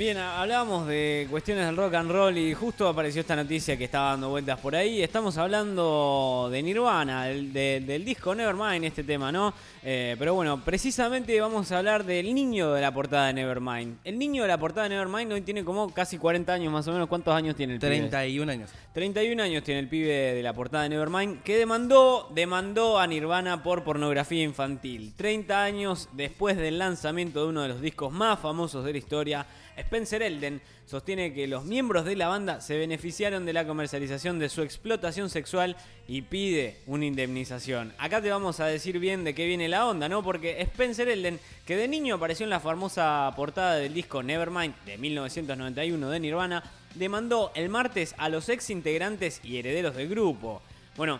Bien, hablábamos de cuestiones del rock and roll y justo apareció esta noticia que estaba dando vueltas por ahí. Estamos hablando de Nirvana, del, disco Nevermind, este tema, ¿no? Eh, pero bueno, precisamente vamos a hablar del niño de la portada de Nevermind. El niño de la portada de Nevermind hoy tiene como casi 40 años más o menos. ¿Cuántos años tiene el 31 pibe? años. 31 años tiene el pibe de la portada de Nevermind que demandó, demandó a Nirvana por pornografía infantil. 30 años después del lanzamiento de uno de los discos más famosos de la historia Spencer Elden sostiene que los miembros de la banda se beneficiaron de la comercialización de su explotación sexual y pide una indemnización. Acá te vamos a decir bien de qué viene la onda, ¿no? Porque Spencer Elden, que de niño apareció en la famosa portada del disco Nevermind de 1991 de Nirvana, demandó el martes a los ex integrantes y herederos del grupo. Bueno,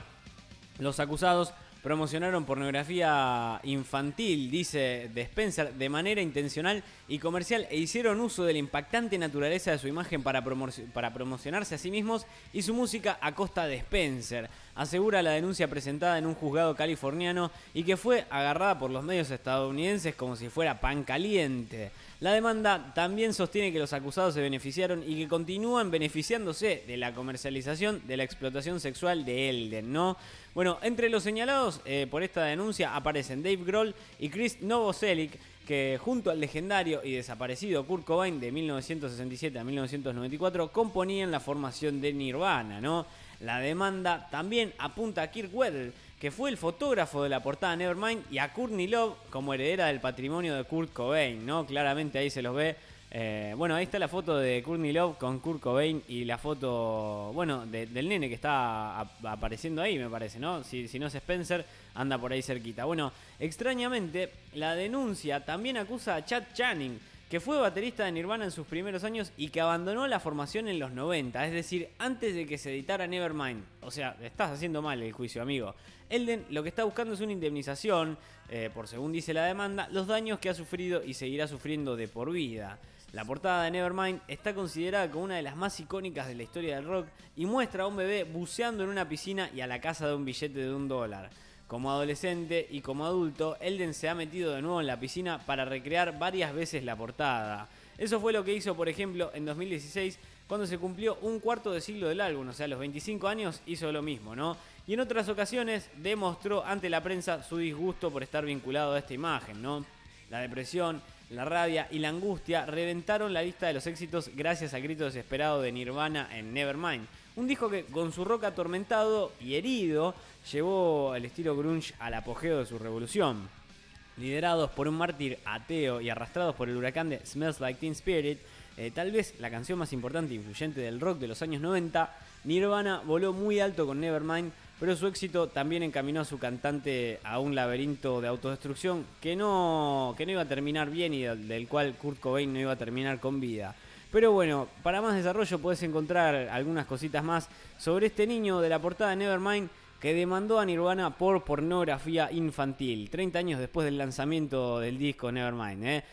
los acusados promocionaron pornografía infantil, dice de Spencer, de manera intencional y comercial e hicieron uso de la impactante naturaleza de su imagen para, para promocionarse a sí mismos y su música a costa de Spencer. Asegura la denuncia presentada en un juzgado californiano y que fue agarrada por los medios estadounidenses como si fuera pan caliente. La demanda también sostiene que los acusados se beneficiaron y que continúan beneficiándose de la comercialización de la explotación sexual de Elden, ¿no? Bueno, entre los señalados eh, por esta denuncia aparecen Dave Grohl y Chris Novoselic, que junto al legendario y desaparecido Kurt Cobain de 1967 a 1994 componían la formación de Nirvana, ¿no? La demanda también apunta a Kirk Weddle, que fue el fotógrafo de la portada Nevermind, y a Courtney Love como heredera del patrimonio de Kurt Cobain. Claramente ahí se los ve. Eh, bueno, ahí está la foto de Courtney Love con Kurt Cobain y la foto, bueno, del nene que está apareciendo ahí, me parece, ¿no? Si, si no es Spencer, anda por ahí cerquita. Bueno, extrañamente, la denuncia también acusa a Chad Channing, que fue baterista de Nirvana en sus primeros años y que abandonó la formación en los 90, es decir, antes de que se editara Nevermind. O sea, estás haciendo mal el juicio, amigo. Elden lo que está buscando es una indemnización, eh, por según dice la demanda, los daños que ha sufrido y seguirá sufriendo de por vida. La portada de Nevermind está considerada como una de las más icónicas de la historia del rock y muestra a un bebé buceando en una piscina y a la casa de un billete de un dólar. Como adolescente y como adulto, Elden se ha metido de nuevo en la piscina para recrear varias veces la portada. Eso fue lo que hizo, por ejemplo, en 2016, cuando se cumplió un cuarto de siglo del álbum, o sea, a los 25 años hizo lo mismo, ¿no? Y en otras ocasiones demostró ante la prensa su disgusto por estar vinculado a esta imagen, ¿no? La depresión, la rabia y la angustia reventaron la lista de los éxitos gracias al grito desesperado de Nirvana en Nevermind. Un disco que con su rock atormentado y herido llevó el estilo grunge al apogeo de su revolución. Liderados por un mártir ateo y arrastrados por el huracán de Smells Like Teen Spirit, eh, tal vez la canción más importante e influyente del rock de los años 90, Nirvana voló muy alto con Nevermind, pero su éxito también encaminó a su cantante a un laberinto de autodestrucción que no, que no iba a terminar bien y del cual Kurt Cobain no iba a terminar con vida. Pero bueno, para más desarrollo puedes encontrar algunas cositas más sobre este niño de la portada de Nevermind que demandó a Nirvana por pornografía infantil, 30 años después del lanzamiento del disco Nevermind. ¿eh?